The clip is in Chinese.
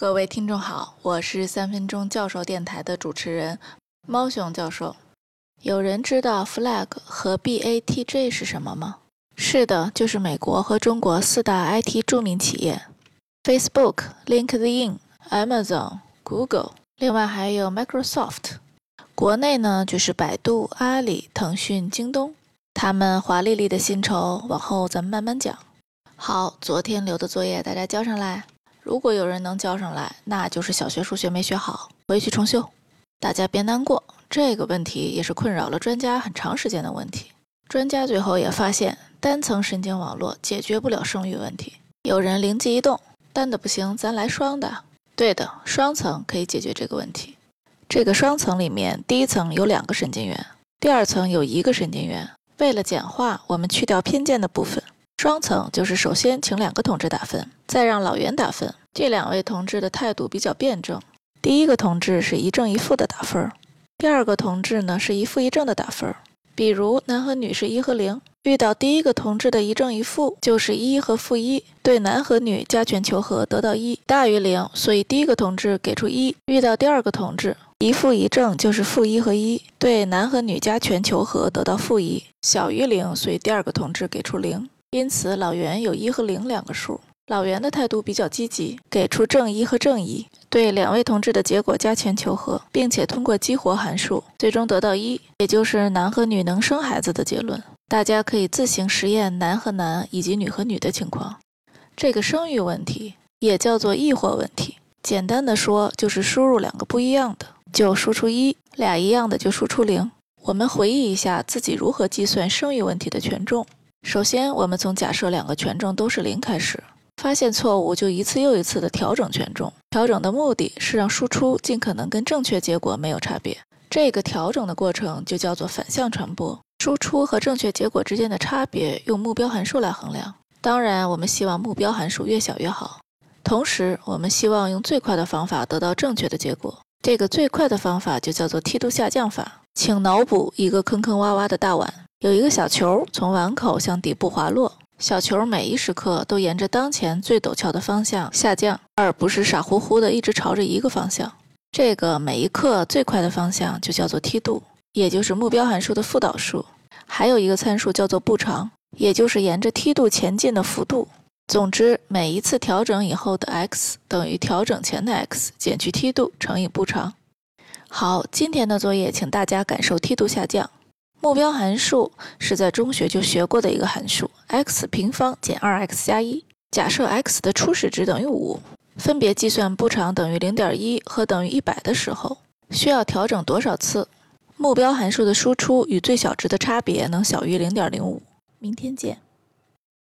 各位听众好，我是三分钟教授电台的主持人猫熊教授。有人知道 Flag 和 BATJ 是什么吗？是的，就是美国和中国四大 IT 著名企业：Facebook、LinkedIn、Amazon、Google，另外还有 Microsoft。国内呢，就是百度、阿里、腾讯、京东。他们华丽丽的薪酬，往后咱们慢慢讲。好，昨天留的作业大家交上来。如果有人能交上来，那就是小学数学没学好，回去重修。大家别难过，这个问题也是困扰了专家很长时间的问题。专家最后也发现，单层神经网络解决不了生育问题。有人灵机一动，单的不行，咱来双的。对的，双层可以解决这个问题。这个双层里面，第一层有两个神经元，第二层有一个神经元。为了简化，我们去掉偏见的部分。双层就是首先请两个同志打分，再让老袁打分。这两位同志的态度比较辩证。第一个同志是一正一负的打分，第二个同志呢是一负一正的打分。比如男和女是一和零，遇到第一个同志的一正一负，就是一和负一，对男和女加权求和得到一大于零，所以第一个同志给出一。遇到第二个同志一负一正，就是负一和一，对男和女加权求和得到负一小于零，所以第二个同志给出零。因此，老袁有一和零两个数。老袁的态度比较积极，给出正一和正一，对两位同志的结果加权求和，并且通过激活函数，最终得到一，也就是男和女能生孩子的结论。大家可以自行实验男和男以及女和女的情况。这个生育问题也叫做异或问题。简单的说，就是输入两个不一样的，就输出一；俩一样的就输出零。我们回忆一下自己如何计算生育问题的权重。首先，我们从假设两个权重都是零开始，发现错误就一次又一次的调整权重。调整的目的是让输出尽可能跟正确结果没有差别。这个调整的过程就叫做反向传播。输出和正确结果之间的差别用目标函数来衡量。当然，我们希望目标函数越小越好。同时，我们希望用最快的方法得到正确的结果。这个最快的方法就叫做梯度下降法。请脑补一个坑坑洼洼的大碗。有一个小球从碗口向底部滑落，小球每一时刻都沿着当前最陡峭的方向下降，而不是傻乎乎的一直朝着一个方向。这个每一刻最快的方向就叫做梯度，也就是目标函数的负导数。还有一个参数叫做步长，也就是沿着梯度前进的幅度。总之，每一次调整以后的 x 等于调整前的 x 减去梯度乘以步长。好，今天的作业，请大家感受梯度下降。目标函数是在中学就学过的一个函数，x 平方减 2x 加一。假设 x 的初始值等于五，分别计算步长等于零点一和等于一百的时候，需要调整多少次？目标函数的输出与最小值的差别能小于零点零五。明天见。